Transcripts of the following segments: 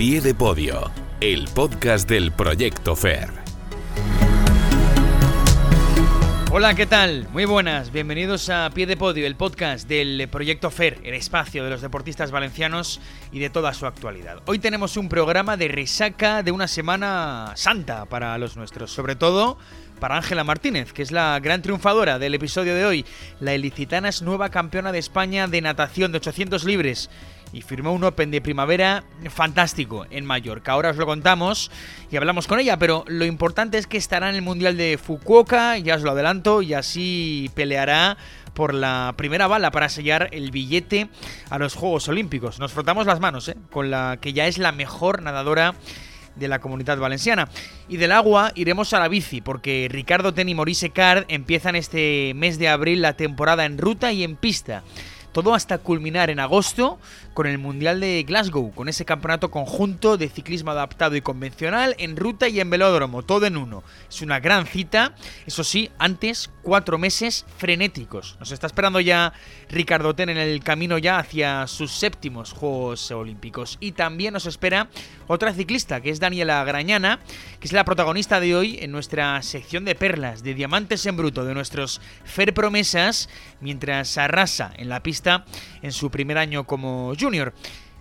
pie de podio, el podcast del Proyecto FER. Hola, ¿qué tal? Muy buenas, bienvenidos a Pie de Podio, el podcast del Proyecto FER, el espacio de los deportistas valencianos y de toda su actualidad. Hoy tenemos un programa de resaca de una semana santa para los nuestros, sobre todo para Ángela Martínez, que es la gran triunfadora del episodio de hoy. La ilicitana es nueva campeona de España de natación de 800 libres y firmó un Open de primavera fantástico en Mallorca. Ahora os lo contamos y hablamos con ella, pero lo importante es que estará en el Mundial de Fukuoka, ya os lo adelanto, y así peleará por la primera bala para sellar el billete a los Juegos Olímpicos. Nos frotamos las manos, ¿eh? con la que ya es la mejor nadadora de la comunidad valenciana. Y del agua iremos a la bici, porque Ricardo Ten y Maurice Card empiezan este mes de abril la temporada en ruta y en pista. Todo hasta culminar en agosto con el Mundial de Glasgow, con ese campeonato conjunto de ciclismo adaptado y convencional en ruta y en velódromo, todo en uno. Es una gran cita, eso sí, antes cuatro meses frenéticos. Nos está esperando ya Ricardo Ten en el camino ya hacia sus séptimos Juegos Olímpicos. Y también nos espera otra ciclista, que es Daniela Grañana, que es la protagonista de hoy en nuestra sección de perlas, de diamantes en bruto, de nuestros Fer Promesas, mientras arrasa en la pista en su primer año como junior.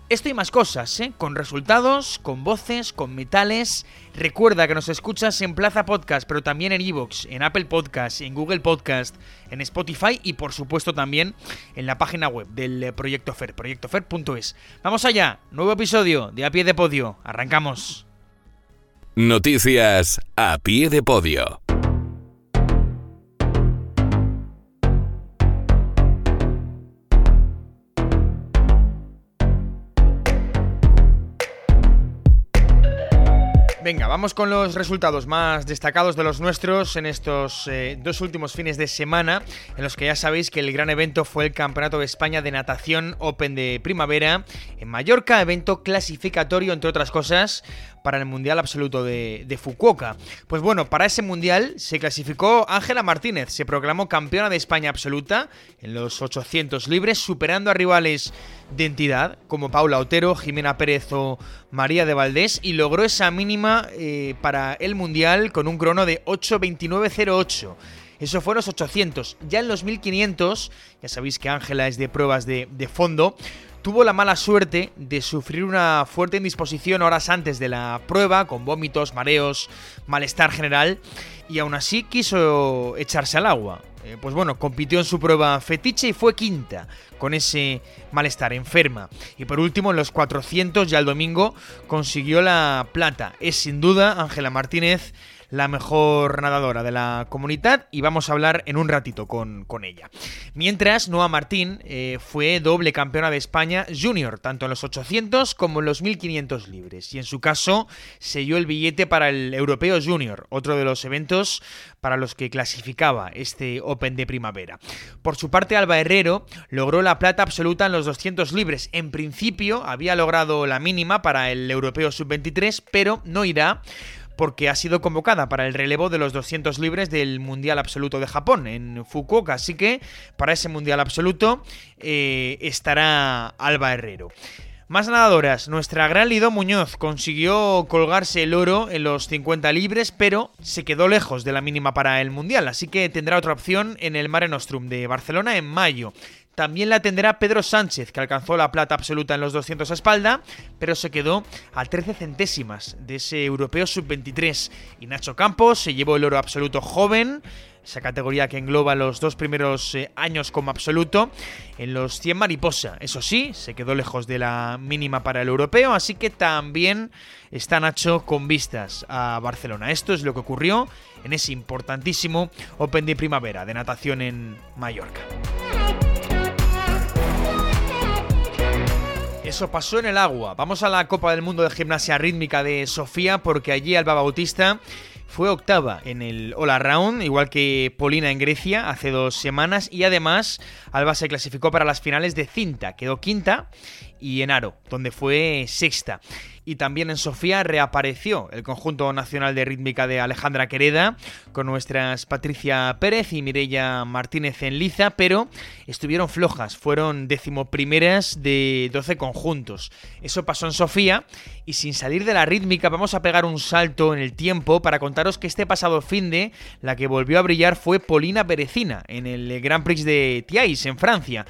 Esto y más cosas, ¿eh? con resultados, con voces, con metales. Recuerda que nos escuchas en Plaza Podcast, pero también en Evox, en Apple Podcast, en Google Podcast, en Spotify y por supuesto también en la página web del Proyecto Fer, proyectofer.es. Vamos allá, nuevo episodio de A Pie de Podio. Arrancamos. Noticias a pie de podio. Venga, vamos con los resultados más destacados de los nuestros en estos eh, dos últimos fines de semana, en los que ya sabéis que el gran evento fue el Campeonato de España de Natación Open de Primavera en Mallorca, evento clasificatorio, entre otras cosas, para el Mundial Absoluto de, Fukuoka. Pues bueno, para ese Mundial se clasificó Ángela Martínez, se proclamó campeona de España absoluta en los 800 libres, superando a rivales de entidad como Paula Otero, Jimena Pérez o María de Valdés y logró esa mínima eh, para el Mundial con un crono de 8.29.08. Eso fue los 800. Ya en los 1500, ya sabéis que Ángela es de pruebas de, de fondo, tuvo la mala suerte de sufrir una fuerte indisposición horas antes de la prueba, con vómitos, mareos, malestar general, y aún así quiso echarse al agua. Eh, pues bueno, compitió en su prueba fetiche y fue quinta, con ese malestar, enferma. Y por último, en los 400, ya el domingo, consiguió la plata. Es sin duda Ángela Martínez la mejor nadadora de la comunidad y vamos a hablar en un ratito con, con ella. Mientras, Noa Martín eh, fue doble campeona de España junior, tanto en los 800 como en los 1500 libres, y en su caso selló el billete para el Europeo Junior, otro de los eventos para los que clasificaba este Open de primavera. Por su parte, Alba Herrero logró la plata absoluta en los 200 libres. En principio había logrado la mínima para el Europeo Sub-23, pero no irá porque ha sido convocada para el relevo de los 200 libres del Mundial Absoluto de Japón en Fukuoka. Así que para ese Mundial Absoluto eh, estará Alba Herrero. Más nadadoras, nuestra gran Lido Muñoz consiguió colgarse el oro en los 50 libres, pero se quedó lejos de la mínima para el Mundial, así que tendrá otra opción en el Mare Nostrum de Barcelona en mayo. También la tendrá Pedro Sánchez, que alcanzó la plata absoluta en los 200 a espalda, pero se quedó a 13 centésimas de ese europeo sub-23. Y Nacho Campos se llevó el oro absoluto joven, esa categoría que engloba los dos primeros eh, años como absoluto, en los 100 mariposa. Eso sí, se quedó lejos de la mínima para el europeo, así que también está Nacho con vistas a Barcelona. Esto es lo que ocurrió en ese importantísimo Open de primavera de natación en Mallorca. Eso pasó en el agua. Vamos a la Copa del Mundo de Gimnasia Rítmica de Sofía porque allí Alba Bautista fue octava en el All Around, igual que Polina en Grecia hace dos semanas y además Alba se clasificó para las finales de cinta, quedó quinta y en aro, donde fue sexta. y también en Sofía reapareció el conjunto nacional de rítmica de Alejandra Quereda con nuestras Patricia Pérez y Mireia Martínez en liza, pero estuvieron flojas, fueron decimoprimeras de 12 conjuntos. Eso pasó en Sofía y sin salir de la rítmica vamos a pegar un salto en el tiempo para contaros que este pasado fin de la que volvió a brillar fue Polina Berecina en el Grand Prix de Thiais en Francia.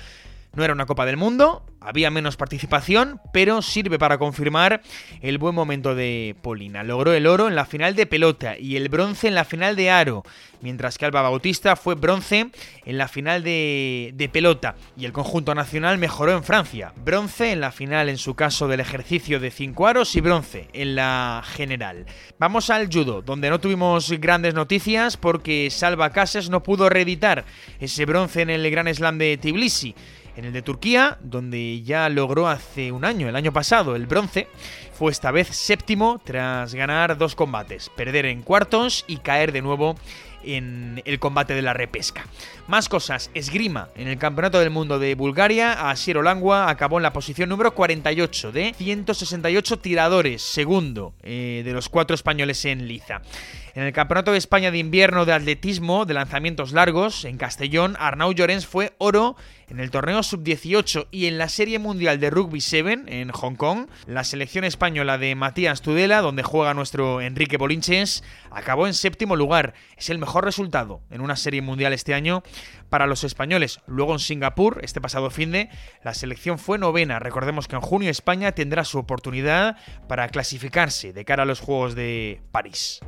No era una Copa del Mundo, había menos participación, pero sirve para confirmar el buen momento de Polina. Logró el oro en la final de pelota y el bronce en la final de aro, mientras que Alba Bautista fue bronce en la final de, de pelota y el conjunto nacional mejoró en Francia. Bronce en la final en su caso del ejercicio de cinco aros y bronce en la general. Vamos al judo, donde no tuvimos grandes noticias porque Salva Cases no pudo reeditar ese bronce en el Gran Slam de Tbilisi. En el de Turquía, donde ya logró hace un año, el año pasado, el bronce, fue esta vez séptimo tras ganar dos combates, perder en cuartos y caer de nuevo en el combate de la repesca. Más cosas, esgrima. En el Campeonato del Mundo de Bulgaria, Asier Langua acabó en la posición número 48 de 168 tiradores, segundo eh, de los cuatro españoles en liza. En el Campeonato de España de Invierno de Atletismo de lanzamientos largos, en Castellón, Arnau Llorens fue oro en el torneo sub-18 y en la Serie Mundial de Rugby 7 en Hong Kong, la selección española de Matías Tudela, donde juega nuestro Enrique Bolinches, acabó en séptimo lugar. Es el mejor resultado en una Serie Mundial este año para los españoles. Luego en Singapur, este pasado fin de, la selección fue novena. Recordemos que en junio España tendrá su oportunidad para clasificarse de cara a los Juegos de París.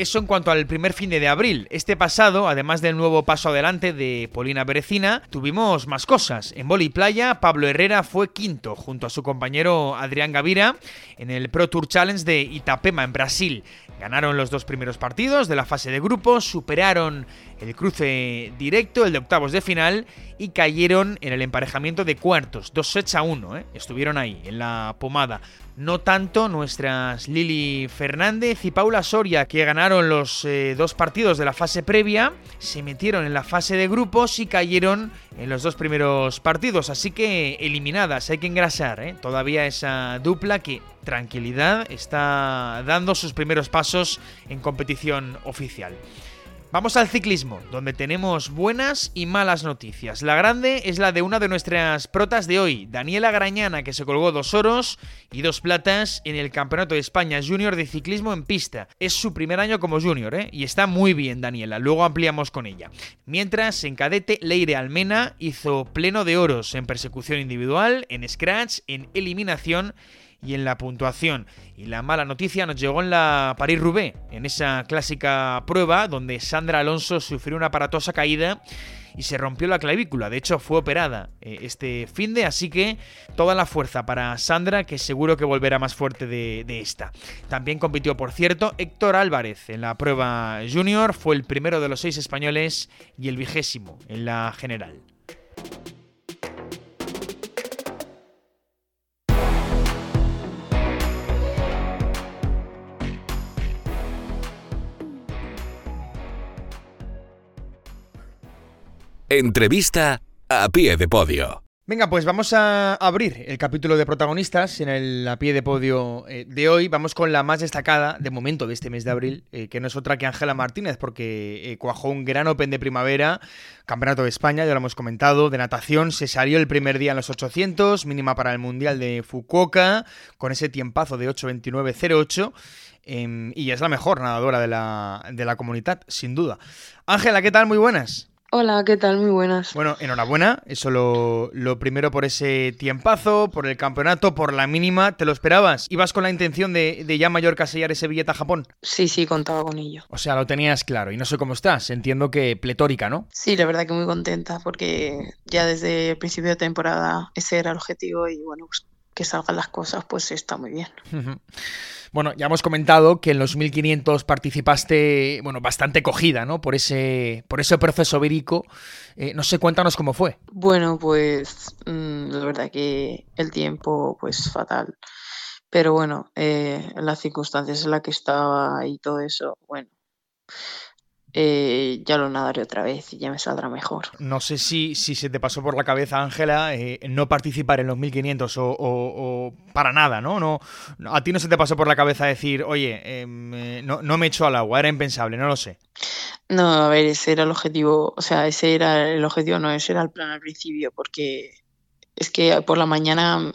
Eso en cuanto al primer fin de abril. Este pasado, además del nuevo paso adelante de Polina Berecina, tuvimos más cosas. En Boli Playa, Pablo Herrera fue quinto junto a su compañero Adrián Gavira en el Pro Tour Challenge de Itapema, en Brasil. Ganaron los dos primeros partidos de la fase de grupos, superaron el cruce directo, el de octavos de final, y cayeron en el emparejamiento de cuartos, dos sets a uno, ¿eh? estuvieron ahí, en la pomada. No tanto nuestras Lili Fernández y Paula Soria, que ganaron los eh, dos partidos de la fase previa, se metieron en la fase de grupos y cayeron en los dos primeros partidos, así que eliminadas, hay que engrasar, ¿eh? todavía esa dupla que tranquilidad está dando sus primeros pasos en competición oficial. Vamos al ciclismo, donde tenemos buenas y malas noticias. La grande es la de una de nuestras protas de hoy, Daniela Grañana, que se colgó dos oros y dos platas en el Campeonato de España Junior de Ciclismo en pista. Es su primer año como junior, ¿eh? Y está muy bien, Daniela. Luego ampliamos con ella. Mientras, en cadete, Leire Almena hizo pleno de oros en persecución individual, en scratch, en eliminación y en la puntuación. Y la mala noticia nos llegó en la París-Roubaix, en esa clásica prueba donde Sandra Alonso sufrió una aparatosa caída y se rompió la clavícula. De hecho, fue operada eh, este fin de, así que toda la fuerza para Sandra, que seguro que volverá más fuerte de, de, esta. También compitió, por cierto, Héctor Álvarez en la prueba junior, fue el primero de los seis españoles y el vigésimo en la general. Entrevista a pie de podio. Venga, pues vamos a abrir el capítulo de protagonistas en el a pie de podio eh, de hoy. Vamos con la más destacada de momento de este mes de abril, eh, que no es otra que Ángela Martínez, porque eh, cuajó un gran Open de primavera, Campeonato de España, ya lo hemos comentado, de natación, se salió el primer día en los 800, mínima para el Mundial de Fukuoka, con ese tiempazo de 8.29.08. Em, y es la mejor nadadora de la, de la comunidad, sin duda. Ángela, ¿qué tal? Muy buenas. Hola, ¿qué tal? Muy buenas. Bueno, enhorabuena. Eso lo, lo, primero por ese tiempazo, por el campeonato, por la mínima. ¿Te lo esperabas? ¿Ibas con la intención de, de ya mayor sellar ese billete a Japón? Sí, sí, contaba con ello. O sea, lo tenías claro. Y no sé cómo estás. Entiendo que pletórica, ¿no? Sí, la verdad que muy contenta porque ya desde el principio de temporada ese era el objetivo y bueno, pues que salgan las cosas, pues está muy bien. Bueno, ya hemos comentado que en los 1500 participaste, bueno, bastante cogida, ¿no? Por ese, por ese proceso vírico. Eh, no sé, cuéntanos cómo fue. Bueno, pues mmm, la verdad que el tiempo, pues fatal. Pero bueno, eh, las circunstancias en las que estaba y todo eso, bueno, eh, ya lo nadaré otra vez y ya me saldrá mejor. No sé si, si se te pasó por la cabeza, Ángela, eh, no participar en los 1500 o, o, para nada, ¿no? ¿no? A ti no se te pasó por la cabeza decir, oye, em, eh, no, no me echo al agua, era impensable, no lo sé. No, a ver, ese era el objetivo, o sea, ese era el objetivo, no, ese era el plan al principio, porque es que por la mañana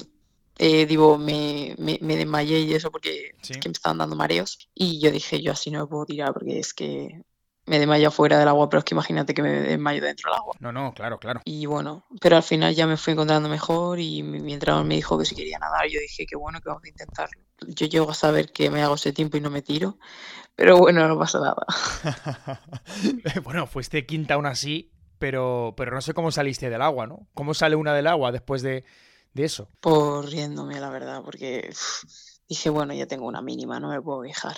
eh, digo, me, me, desmayé y eso porque que me estaban dando mareos. Y yo dije, yo así no me puedo tirar porque es que me desmayo fuera del agua, pero es que imagínate que me desmayo dentro del agua. No, no, claro, claro. Y bueno, pero al final ya me fui encontrando mejor y mi, entrenador me dijo que si quería nadar, yo dije que bueno, que vamos a intentarlo. Yo llego a saber que me hago ese tiempo y no me tiro, pero bueno, no pasa nada. bueno, fuiste quinta aún así, pero, pero no sé cómo saliste del agua, ¿no? ¿Cómo sale una del agua después de, de eso? Por riéndome, la verdad, porque dije, bueno, ya tengo una mínima, no me puedo quejar.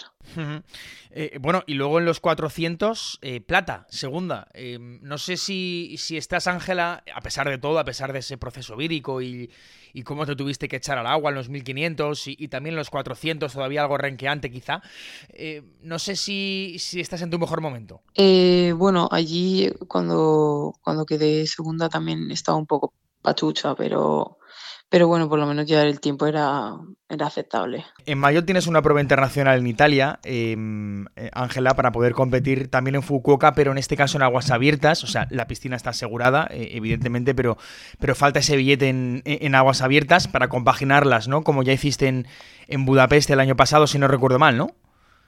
Eh, bueno, y luego en los 400, eh, plata, segunda. Eh, no sé si, si estás, Ángela, a pesar de todo, a pesar de ese proceso vírico y, y cómo te tuviste que echar al agua en los 1500 y, y también en los 400, todavía algo renqueante quizá. no sé si, si, estás en tu mejor momento. bueno, allí cuando, cuando quedé segunda también estaba un poco pachucha, pero pero bueno, por lo menos ya el tiempo era, era aceptable. En mayo tienes una prueba internacional en Italia, em, eh, Ángela, para poder competir también en Fukuoka, pero en este caso en aguas abiertas, o sea, la piscina está asegurada, eh, evidentemente, pero, pero falta ese billete en, aguas abiertas para compaginarlas, ¿no? Como ya hiciste en, en Budapest el año pasado, si no recuerdo mal, ¿no?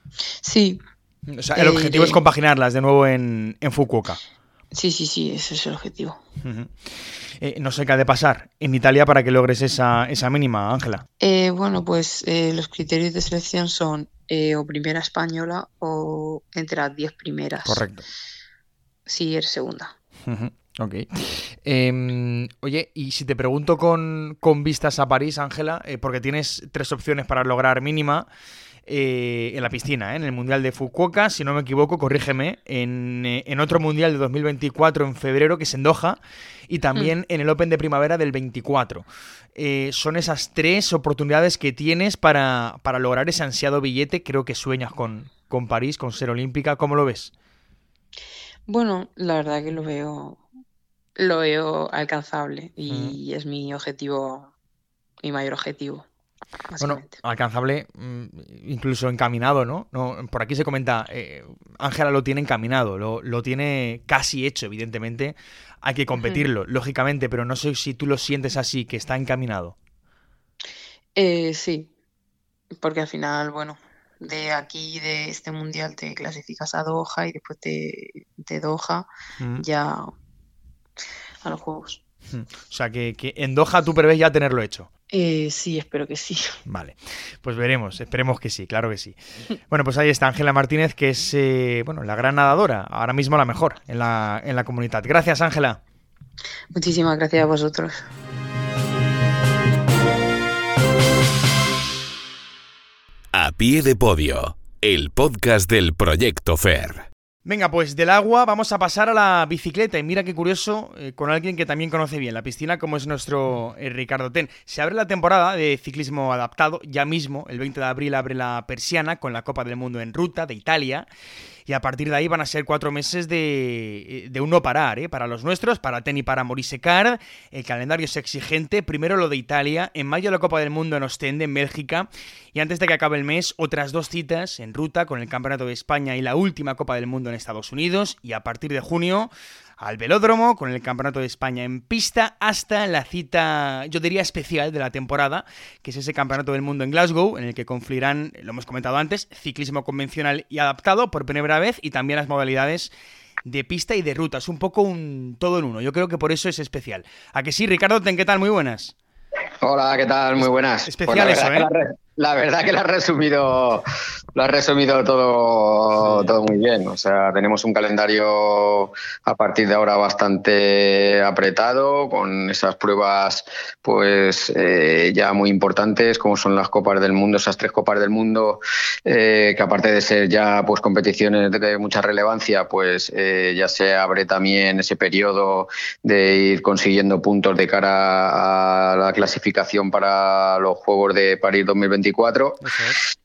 Sí. O sea, el objetivo es compaginarlas de nuevo en, en Fukuoka. Sí, sí, sí, ese es el objetivo. Eh, no sé qué ha de pasar en Italia para que logres esa, mínima, Ángela. Eh, bueno, pues eh, los criterios de selección son o primera española o entre las 10 primeras. Correcto. Si eres segunda. Ok. Em, oye, y si te pregunto con, con vistas a París, Ángela, porque tienes tres opciones para lograr mínima. Eh, en la piscina, ¿eh? en el Mundial de Fukuoka, si no me equivoco, corrígeme, en, eh, en, otro Mundial de 2024 en febrero, que es en Doha, y también mm. en el Open de primavera del 24. son esas tres oportunidades que tienes para, para, lograr ese ansiado billete. Creo que sueñas con, con París, con ser olímpica. ¿Cómo lo ves? Bueno, la verdad que lo veo, lo veo alcanzable y mm. es mi objetivo, mi mayor objetivo. Bueno, alcanzable, mm, incluso encaminado, ¿no? no por aquí se comenta, eh, Ángela lo tiene encaminado, lo, tiene casi hecho, evidentemente. Hay que competirlo, lógicamente, pero no sé si tú lo sientes así, que está encaminado. Eh, sí, porque al final, bueno, de aquí, de este mundial, te clasificas a Doha y después de, de Doha mm. ya a los Juegos. O sea, que, que en Doha tú prevés ya tenerlo hecho. Eh, sí, espero que sí. Vale, pues veremos, esperemos que sí, claro que sí. Bueno, pues ahí está Ángela Martínez, que es eh, bueno, la gran nadadora, ahora mismo la mejor en la, en la comunidad. Gracias, Ángela. Muchísimas gracias a vosotros. A pie de podio, el podcast del Proyecto FER. Venga, pues del agua vamos a pasar a la bicicleta. Y mira qué curioso, eh, con alguien que también conoce bien la piscina, como es nuestro eh, Ricardo Ten. Se abre la temporada de ciclismo adaptado, ya mismo, el 20 de abril abre la persiana con la Copa del Mundo en ruta de Italia y a partir de ahí van a ser cuatro meses de, de un parar, ¿eh? para los nuestros, para Ten y para Maurice. El calendario es exigente, primero lo de Italia, en mayo la Copa del Mundo en Ostende, en Bélgica, y antes de que acabe el mes, otras dos citas en ruta con el Campeonato de España y la última Copa del Mundo en Estados Unidos, y a partir de junio al velódromo con el Campeonato de España en pista hasta la cita, yo diría especial de la temporada, que es ese Campeonato del Mundo en Glasgow, en el que confluirán, lo hemos comentado antes, ciclismo convencional y adaptado por primera vez y también las modalidades de pista y de ruta. Es un poco un todo en uno. Yo creo que por eso es especial. ¿A que sí, Ricardo? ¿Qué tal? Muy buenas. Hola, ¿qué tal? Muy buenas. Especial pues eso, ¿eh? La verdad que lo has resumido, lo has resumido todo, todo muy bien. O sea, tenemos un calendario a partir de ahora bastante apretado, con esas pruebas, pues eh, ya muy importantes, como son las copas del mundo, esas tres copas del mundo, eh, que aparte de ser ya pues competiciones de mucha relevancia, pues eh, ya se abre también ese periodo de ir consiguiendo puntos de cara a la clasificación para los Juegos de París 2024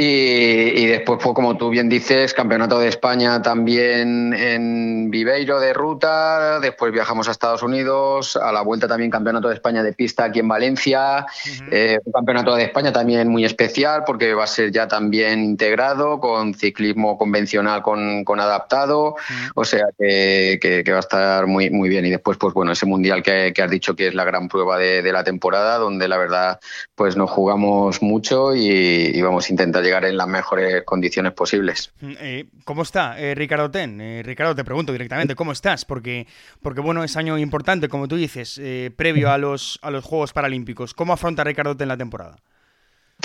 Y, después, pues, como tú bien dices, Campeonato de España también en Viveiro de ruta, después viajamos a Estados Unidos, a la vuelta también Campeonato de España de pista aquí en Valencia, eh, un Campeonato de España también muy especial porque va a ser ya también integrado con ciclismo convencional con, adaptado, o sea que, va a estar muy, muy bien. Y después, pues bueno, ese mundial que, has dicho que es la gran prueba de, la temporada, donde la verdad pues nos jugamos mucho y, y vamos a intentar llegar en las mejores condiciones posibles. Mm, eh, ¿Cómo está eh, Ricardo Ten? Eh, Ricardo, te pregunto directamente, ¿cómo estás? Porque, porque bueno, es año importante, como tú dices, previo a los, a los Juegos Paralímpicos. ¿Cómo afronta Ricardo Ten la temporada?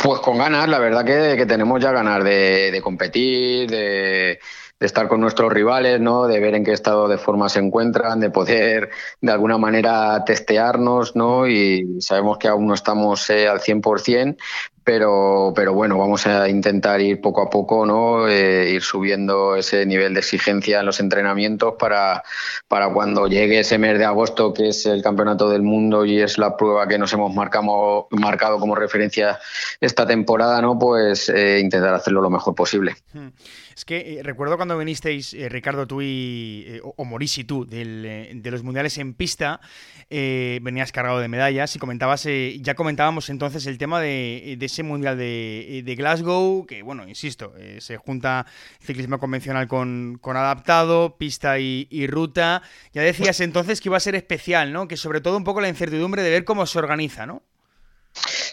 Pues con ganas, la verdad que, tenemos ya ganas de, competir, de, de, estar con nuestros rivales, ¿no? de ver en qué estado de forma se encuentran, de poder de alguna manera testearnos, ¿no? y sabemos que aún no estamos al 100%, pero, pero bueno, vamos a intentar ir poco a poco, ¿no? Eh, ir subiendo ese nivel de exigencia en los entrenamientos para, para cuando llegue ese mes de agosto, que es el campeonato del mundo y es la prueba que nos hemos marcado, marcado como referencia esta temporada, ¿no? Pues eh, intentar hacerlo lo mejor posible. Hmm. Es que eh, recuerdo cuando vinisteis, Ricardo, tú y, o Morís y tú, del, de los mundiales en pista, venías cargado de medallas y comentabas, ya comentábamos entonces el tema de ese mundial de, Glasgow, que bueno, insisto, eh, se junta ciclismo convencional con, adaptado, pista y, y, ruta. Ya decías entonces que iba a ser especial, ¿no? Que sobre todo un poco la incertidumbre de ver cómo se organiza, ¿no?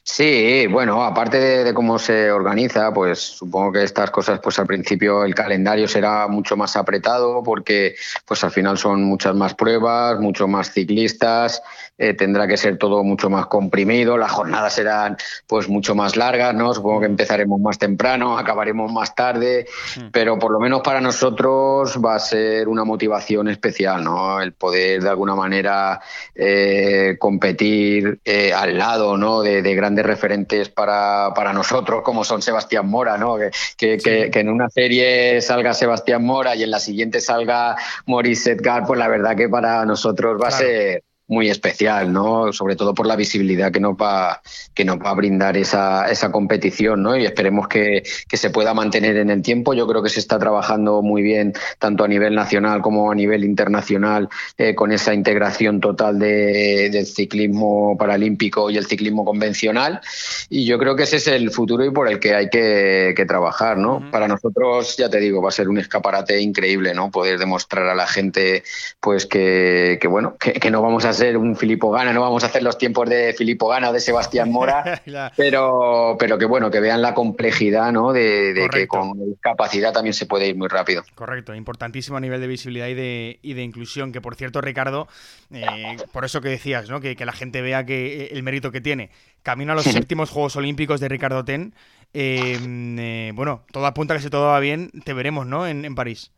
Sí, bueno, aparte de, cómo se organiza, pues supongo que estas cosas, pues al principio el calendario será mucho más apretado porque, pues al final son muchas más pruebas, mucho más ciclistas, eh, tendrá que ser todo mucho más comprimido, las jornadas serán, pues mucho más largas, ¿no? Supongo que empezaremos más temprano, acabaremos más tarde, mm. pero por lo menos para nosotros va a ser una motivación especial, ¿no? El poder de alguna manera eh, competir eh, al lado, ¿no? De, de grandes referentes para, para, nosotros, como son Sebastián Mora, ¿no? Que, que, en una serie salga Sebastián Mora y en la siguiente salga Maurice Edgar, pues la verdad que para nosotros va a ser muy especial, ¿no? Sobre todo por la visibilidad que nos va, que nos va a brindar esa, esa competición, ¿no? Y esperemos que, que, se pueda mantener en el tiempo. Yo creo que se está trabajando muy bien, tanto a nivel nacional como a nivel internacional, eh, con esa integración total de, del ciclismo paralímpico y el ciclismo convencional. Y yo creo que ese es el futuro y por el que hay que, que trabajar, ¿no? Para nosotros, ya te digo, va a ser un escaparate increíble, ¿no? Poder demostrar a la gente, pues que, que bueno, que, que no vamos a ser un Filippo Gana, no vamos a hacer los tiempos de Filippo Gana o de Sebastián Mora, pero, pero que bueno, que vean la complejidad, ¿no? De, que con capacidad también se puede ir muy rápido. Correcto, importantísimo a nivel de visibilidad y de, y de inclusión, que por cierto, Ricardo, eh, por eso que decías, ¿no? Que, la gente vea que eh, el mérito que tiene. Camino a los séptimos Juegos Olímpicos de Ricardo Ten. Eh, bueno, todo apunta que si todo va bien, te veremos, ¿no? En, en París.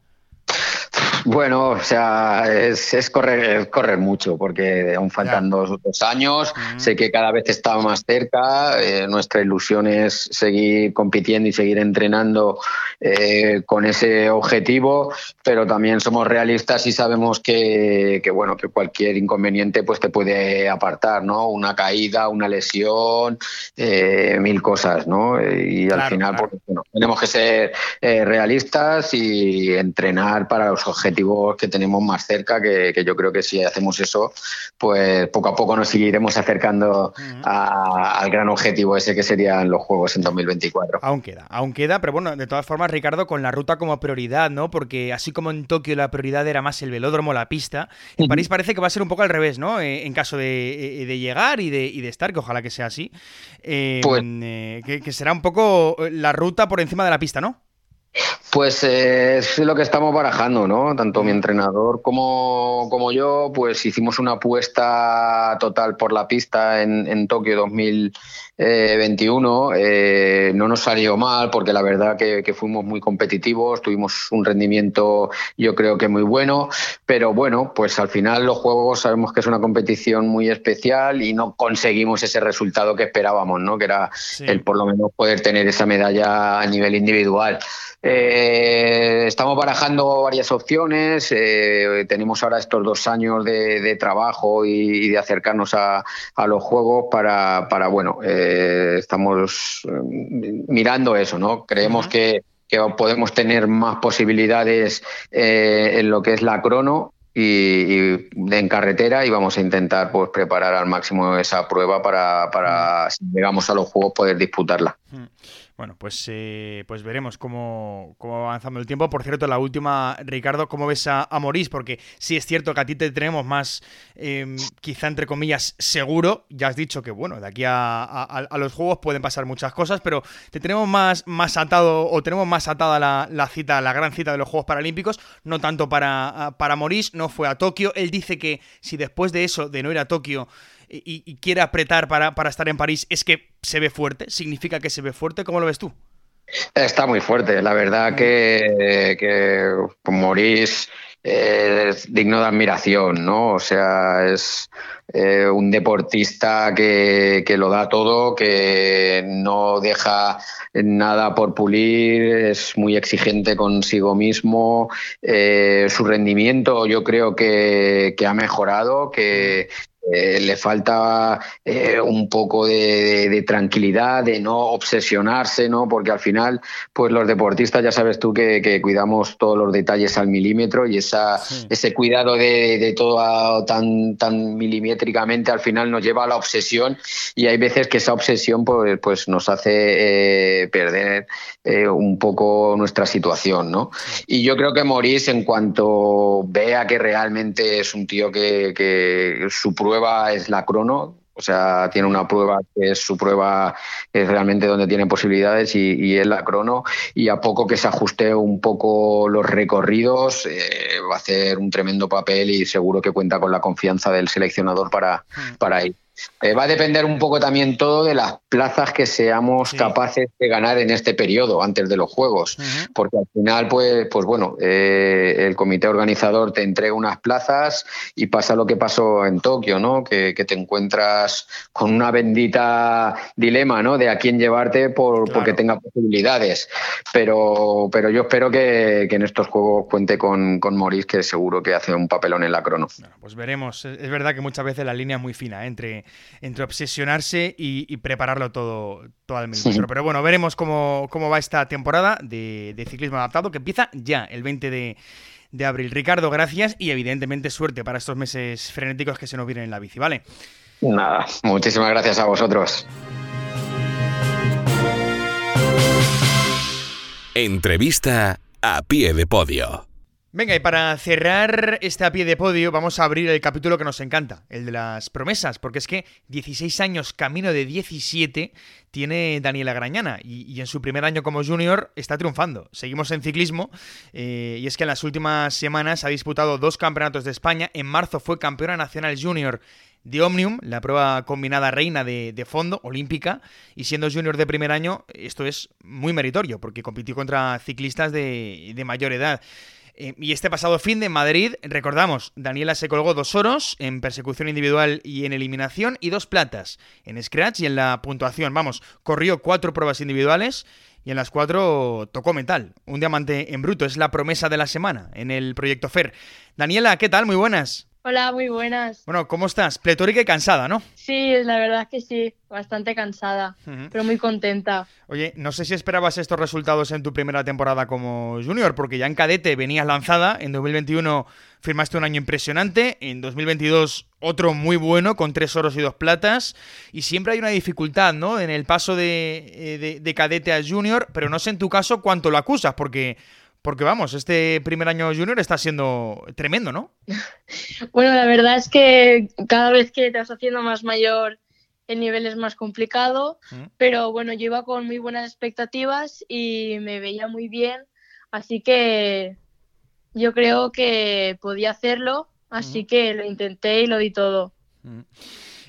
Bueno, o sea, es, correr, correr mucho, porque aún faltan dos, años. Sé que cada vez está más cerca. Eh, nuestra ilusión es seguir compitiendo y seguir entrenando eh, con ese objetivo, pero también somos realistas y sabemos que, bueno, que cualquier inconveniente pues te puede apartar, ¿no? Una caída, una lesión, eh, mil cosas, ¿no? Y al final, pues, tenemos que ser realistas y entrenar para los objetivos que tenemos más cerca, que, yo creo que si hacemos eso, pues poco a poco nos seguiremos acercando al gran objetivo ese que serían los Juegos en 2024. Aún queda, aún queda, pero bueno, de todas formas, Ricardo, con la ruta como prioridad, ¿no? Porque así como en Tokio la prioridad era más el velódromo, la pista, en París parece que va a ser un poco al revés, ¿no? Eh, en caso de, eh, llegar y de, estar, que ojalá que sea así, eh, pues que será un poco la ruta por encima de la pista, ¿no? Pues eh, es lo que estamos barajando, ¿no? Tanto mi entrenador como, como yo, pues hicimos una apuesta total por la pista en, en Tokio 2021. Eh, no nos salió mal porque la verdad que, que, fuimos muy competitivos, tuvimos un rendimiento yo creo que muy bueno, pero bueno, pues al final los Juegos sabemos que es una competición muy especial y no conseguimos ese resultado que esperábamos, ¿no? Que era el por lo menos poder tener esa medalla a nivel individual. Eh, Eh, estamos barajando varias opciones. Eh, tenemos ahora estos dos años de, trabajo y, de acercarnos a, los juegos para, para bueno, eh, estamos mirando eso, ¿no? Creemos que, podemos tener más posibilidades en lo que es la crono y, en carretera y vamos a intentar pues preparar al máximo esa prueba para, para si llegamos a los juegos poder disputarla. Bueno, pues, eh, pues veremos cómo, cómo, va avanzando el tiempo. Por cierto, la última, Ricardo, ¿cómo ves a, a Morís? Porque sí es cierto que a ti te tenemos más, em, quizá entre comillas, seguro. Ya has dicho que, bueno, de aquí a, los juegos pueden pasar muchas cosas, pero te tenemos más, más atado o tenemos más atada la, la cita, la gran cita de los Juegos Paralímpicos, no tanto para, para Morís, no fue a Tokio. Él dice que si después de eso, de no ir a Tokio, y, quiere apretar para, para, estar en París, ¿es que se ve fuerte? ¿Significa que se ve fuerte? ¿Cómo lo ves tú? Está muy fuerte. La verdad que, que Maurice es digno de admiración, ¿no? O sea, es eh, un deportista que, que, lo da todo, que no deja nada por pulir, es muy exigente consigo mismo. Eh, su rendimiento yo creo que, que ha mejorado, que, eh, le falta eh, un poco de, tranquilidad, de no obsesionarse, ¿no? Porque al final, pues los deportistas ya sabes tú que, cuidamos todos los detalles al milímetro y esa, ese cuidado de, todo tan, tan milimétricamente al final nos lleva a la obsesión y hay veces que esa obsesión pues, pues nos hace eh, perder un poco nuestra situación, ¿no? Y yo creo que Maurice, en cuanto vea que realmente es un tío que, que su prueba es la crono, o sea, tiene una prueba que es su prueba, es realmente donde tiene posibilidades y, es la crono. Y a poco que se ajuste un poco los recorridos, eh, va a hacer un tremendo papel y seguro que cuenta con la confianza del seleccionador para, hmm. para ir. Eh, va a depender un poco también todo de las plazas que seamos capaces de ganar en este periodo antes de los Juegos, porque al final, pues, pues bueno, eh, el comité organizador te entrega unas plazas y pasa lo que pasó en Tokio, ¿no? Que, te encuentras con una bendita dilema, ¿no? De a quién llevarte por, porque tenga posibilidades. Pero, pero yo espero que, en estos Juegos cuente con, con Maurice, que seguro que hace un papelón en la crono. pues veremos. Es verdad que muchas veces la línea es muy fina ¿eh? entre entre obsesionarse y, prepararlo todo, todo al milímetro. Pero bueno, veremos cómo, va esta temporada de, ciclismo adaptado que empieza ya el 20 de, de abril. Ricardo, gracias y evidentemente suerte para estos meses frenéticos que se nos vienen en la bici, ¿vale? Nada, muchísimas gracias a vosotros. Entrevista a pie de podio. Venga, y para cerrar este a pie de podio, vamos a abrir el capítulo que nos encanta, el de las promesas, porque es que 16 años, camino de 17, tiene Daniela Grañana y, en su primer año como junior está triunfando. Seguimos en ciclismo eh, y es que en las últimas semanas ha disputado dos campeonatos de España. En marzo fue campeona nacional junior de Omnium, la prueba combinada reina de, fondo, olímpica, y siendo junior de primer año, esto es muy meritorio, porque compitió contra ciclistas de, de mayor edad. Eh, y este pasado fin de Madrid, recordamos, Daniela se colgó dos oros en persecución individual y en eliminación y dos platas en scratch y en la puntuación. Vamos, corrió cuatro pruebas individuales y en las cuatro tocó metal. Un diamante en bruto es la promesa de la semana en el proyecto FER. Daniela, ¿qué tal? Muy buenas. Hola, muy buenas. Bueno, ¿cómo estás? Pletórica y cansada, ¿no? Sí, la verdad es que sí, bastante cansada, pero muy contenta. Oye, no sé si esperabas estos resultados en tu primera temporada como junior, porque ya en cadete venías lanzada, en 2021 firmaste un año impresionante, en 2022 otro muy bueno, con tres oros y dos platas, y siempre hay una dificultad, ¿no? En el paso de, eh, de cadete a junior, pero no sé en tu caso cuánto lo acusas, porque porque vamos, este primer año junior está siendo tremendo, ¿no? bueno, la verdad es que cada vez que te vas haciendo más mayor, el nivel es más complicado, mm. pero bueno, yo iba con muy buenas expectativas y me veía muy bien, así que yo creo que podía hacerlo, así mm. que lo intenté y lo di todo. Mm.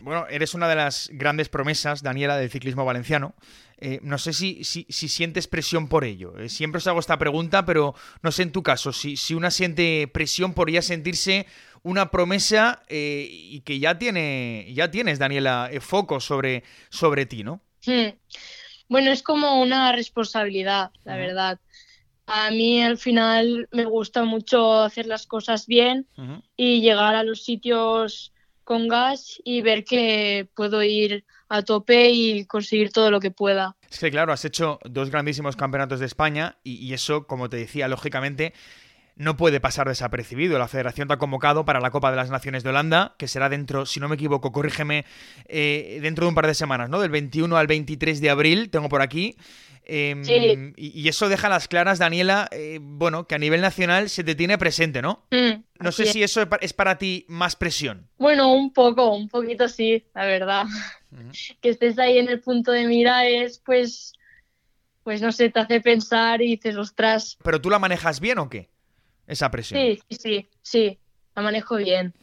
Bueno, eres una de las grandes promesas, Daniela, del ciclismo valenciano. Eh, no sé si, si, sientes presión por ello. Eh, siempre os hago esta pregunta, pero no sé en tu caso, si, si una siente presión por ya sentirse una promesa eh, y que ya, tiene, ya tienes, Daniela, foco sobre, sobre ti, ¿no? Hmm. Bueno, es como una responsabilidad, la verdad. a mí al final me gusta mucho hacer las cosas bien y llegar a los sitios con gas y ver que puedo ir a tope y conseguir todo lo que pueda. Es que claro, has hecho dos grandísimos campeonatos de España y, eso, como te decía, lógicamente no puede pasar desapercibido. La federación te ha convocado para la Copa de las Naciones de Holanda, que será dentro, si no me equivoco, corrígeme, eh, dentro de un par de semanas, ¿no? Del 21 al 23 de abril, tengo por aquí. Em, y, eso deja las claras, Daniela, eh, bueno, que a nivel nacional se te tiene presente, ¿no? Mm, no sé si eso es para ti más presión. Bueno, un poco, un poquito sí, la verdad. Que estés ahí en el punto de mira es, pues, pues no sé, te hace pensar y dices, ostras. ¿Pero tú la manejas bien o qué? Esa presión. Sí, sí, sí, sí, la manejo bien.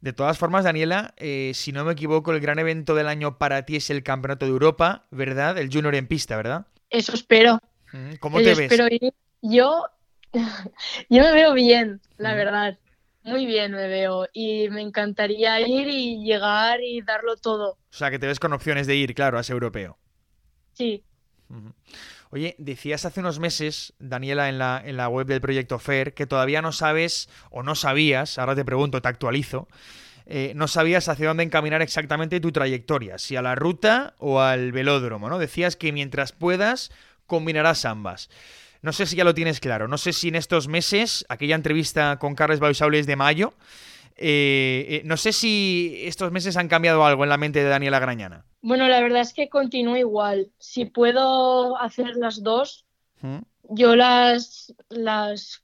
De todas formas, Daniela, eh, si no me equivoco, el gran evento del año para ti es el Campeonato de Europa, ¿verdad? El Junior en pista, ¿verdad? Eso espero. ¿Cómo te ves? Yo, yo me veo bien, la verdad. Muy bien me veo y me encantaría ir y llegar y darlo todo. O sea, que te ves con opciones de ir, claro, a ese europeo. Sí. Oye, decías hace unos meses, Daniela, en la, en la web del proyecto FAIR, que todavía no sabes o no sabías, ahora te pregunto, te actualizo, eh, no sabías hacia dónde encaminar exactamente tu trayectoria, si a la ruta o al velódromo, ¿no? Decías que mientras puedas, combinarás ambas. No sé si ya lo tienes claro, no sé si en estos meses, aquella entrevista con Carles Bausaules de mayo, eh, eh, no sé si estos meses han cambiado algo en la mente de Daniela Grañana. Bueno, la verdad es que continúo igual. Si puedo hacer las dos, yo las, las,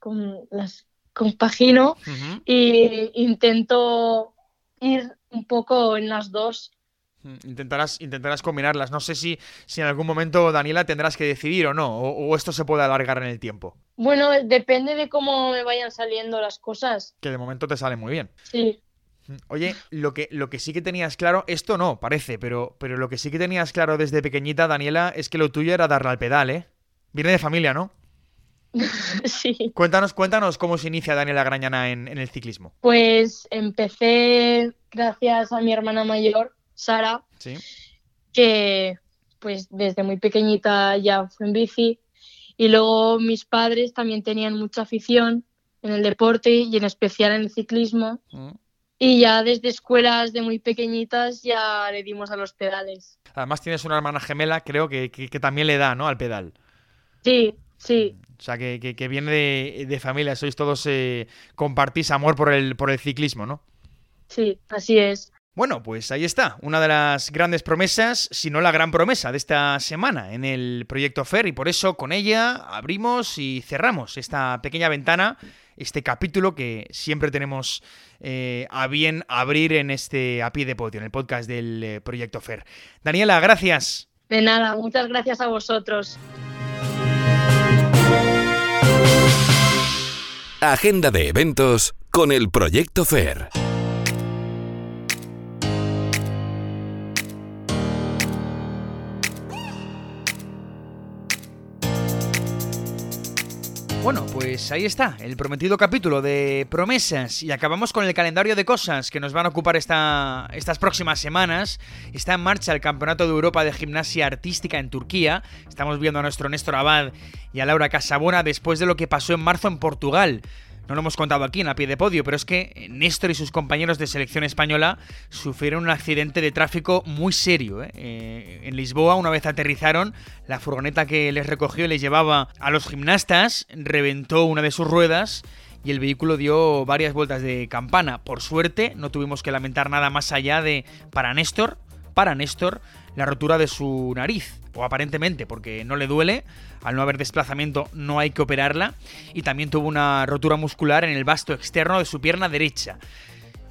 las compagino e intento ir un poco en las dos. Intentarás, intentarás combinarlas. No sé si, si en algún momento, Daniela, tendrás que decidir o no, o, esto se puede alargar en el tiempo. Bueno, depende de cómo me vayan saliendo las cosas. Que de momento te sale muy bien. Sí. Oye, lo que, lo que sí que tenías claro, esto no, parece, pero, pero lo que sí que tenías claro desde pequeñita, Daniela, es que lo tuyo era darle al pedal, ¿eh? Viene de familia, ¿no? sí. Cuéntanos, cuéntanos cómo se inicia Daniela Grañana en, en el ciclismo. Pues empecé gracias a mi hermana mayor, Sara, que pues desde muy pequeñita ya fue en bici y luego mis padres también tenían mucha afición en el deporte y en especial en el ciclismo. Mm. Y ya desde escuelas de muy pequeñitas ya le dimos a los pedales. Además tienes una hermana gemela, creo que, también le da, ¿no? Al pedal. Sí, sí. O sea, que, viene de, familia, sois todos, eh, compartís amor por el, por el ciclismo, ¿no? Sí, así es. Bueno, pues ahí está, una de las grandes promesas, si no la gran promesa de esta semana en el proyecto FER y por eso con ella abrimos y cerramos esta pequeña ventana, este capítulo que siempre tenemos eh, a bien abrir en este a pie de podio, en el podcast del eh, proyecto FER. Daniela, gracias. De nada, muchas gracias a vosotros. Agenda de eventos con el proyecto FER. Bueno, pues ahí está, el prometido capítulo de promesas y acabamos con el calendario de cosas que nos van a ocupar esta, estas próximas semanas. Está en marcha el Campeonato de Europa de Gimnasia Artística en Turquía. Estamos viendo a nuestro Néstor Abad y a Laura Casabona después de lo que pasó en marzo en Portugal. No lo hemos contado aquí en a pie de podio, pero es que Néstor y sus compañeros de selección española sufrieron un accidente de tráfico muy serio. ¿eh? Eh, en Lisboa, una vez aterrizaron, la furgoneta que les recogió y les llevaba a los gimnastas reventó una de sus ruedas y el vehículo dio varias vueltas de campana. Por suerte, no tuvimos que lamentar nada más allá de, para Néstor, para Néstor, la rotura de su nariz, o aparentemente, porque no le duele, al no haber desplazamiento no hay que operarla, y también tuvo una rotura muscular en el vasto externo de su pierna derecha.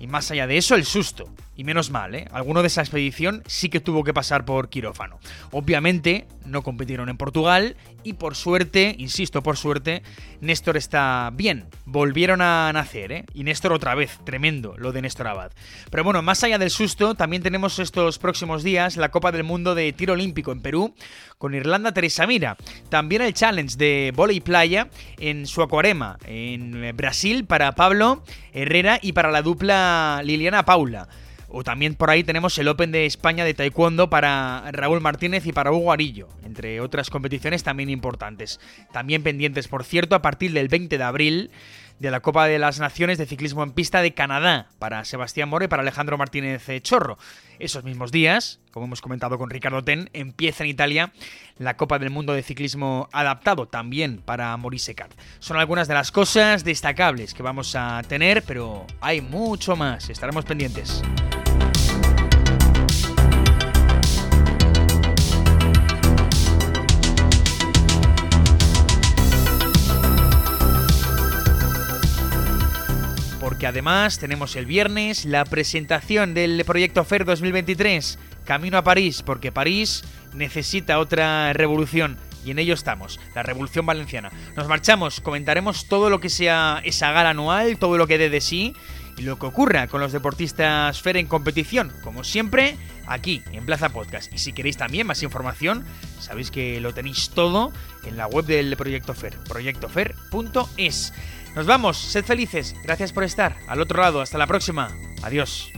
Y más allá de eso, el susto. Y menos mal, ¿eh? Alguno de esa expedición sí que tuvo que pasar por quirófano. Obviamente, no compitieron en Portugal y por suerte, insisto, por suerte, Néstor está bien. Volvieron a nacer, ¿eh? Y Néstor otra vez, tremendo lo de Néstor Abad. Pero bueno, más allá del susto, también tenemos estos próximos días la Copa del Mundo de Tiro Olímpico en Perú con Irlanda Teresa Mira. También el Challenge de Voley Playa en Suacuarema, en Brasil, para Pablo Herrera y para la dupla Liliana Paula O también por ahí tenemos el Open de España de Taekwondo para Raúl Martínez y para Hugo Arillo, entre otras competiciones también importantes. También pendientes, por cierto, a partir del 20 de abril de la Copa de las Naciones de Ciclismo en Pista de Canadá para Sebastián More y para Alejandro Martínez Chorro. Esos mismos días, como hemos comentado con Ricardo Ten, empieza en Italia la Copa del Mundo de Ciclismo Adaptado, también para Maurice Cart. Son algunas de las cosas destacables que vamos a tener, pero hay mucho más, estaremos pendientes. Además tenemos el viernes la presentación del proyecto FER 2023, Camino a París, porque París necesita otra revolución y en ello estamos, la Revolución Valenciana. Nos marchamos, comentaremos todo lo que sea esa gala anual, todo lo que dé de sí y lo que ocurra con los deportistas FER en competición, como siempre, aquí en Plaza Podcast. Y si queréis también más información, sabéis que lo tenéis todo en la web del Proyecto FER, proyectofer.es. Nos vamos, sed felices, gracias por estar. Al otro lado, hasta la próxima, adiós.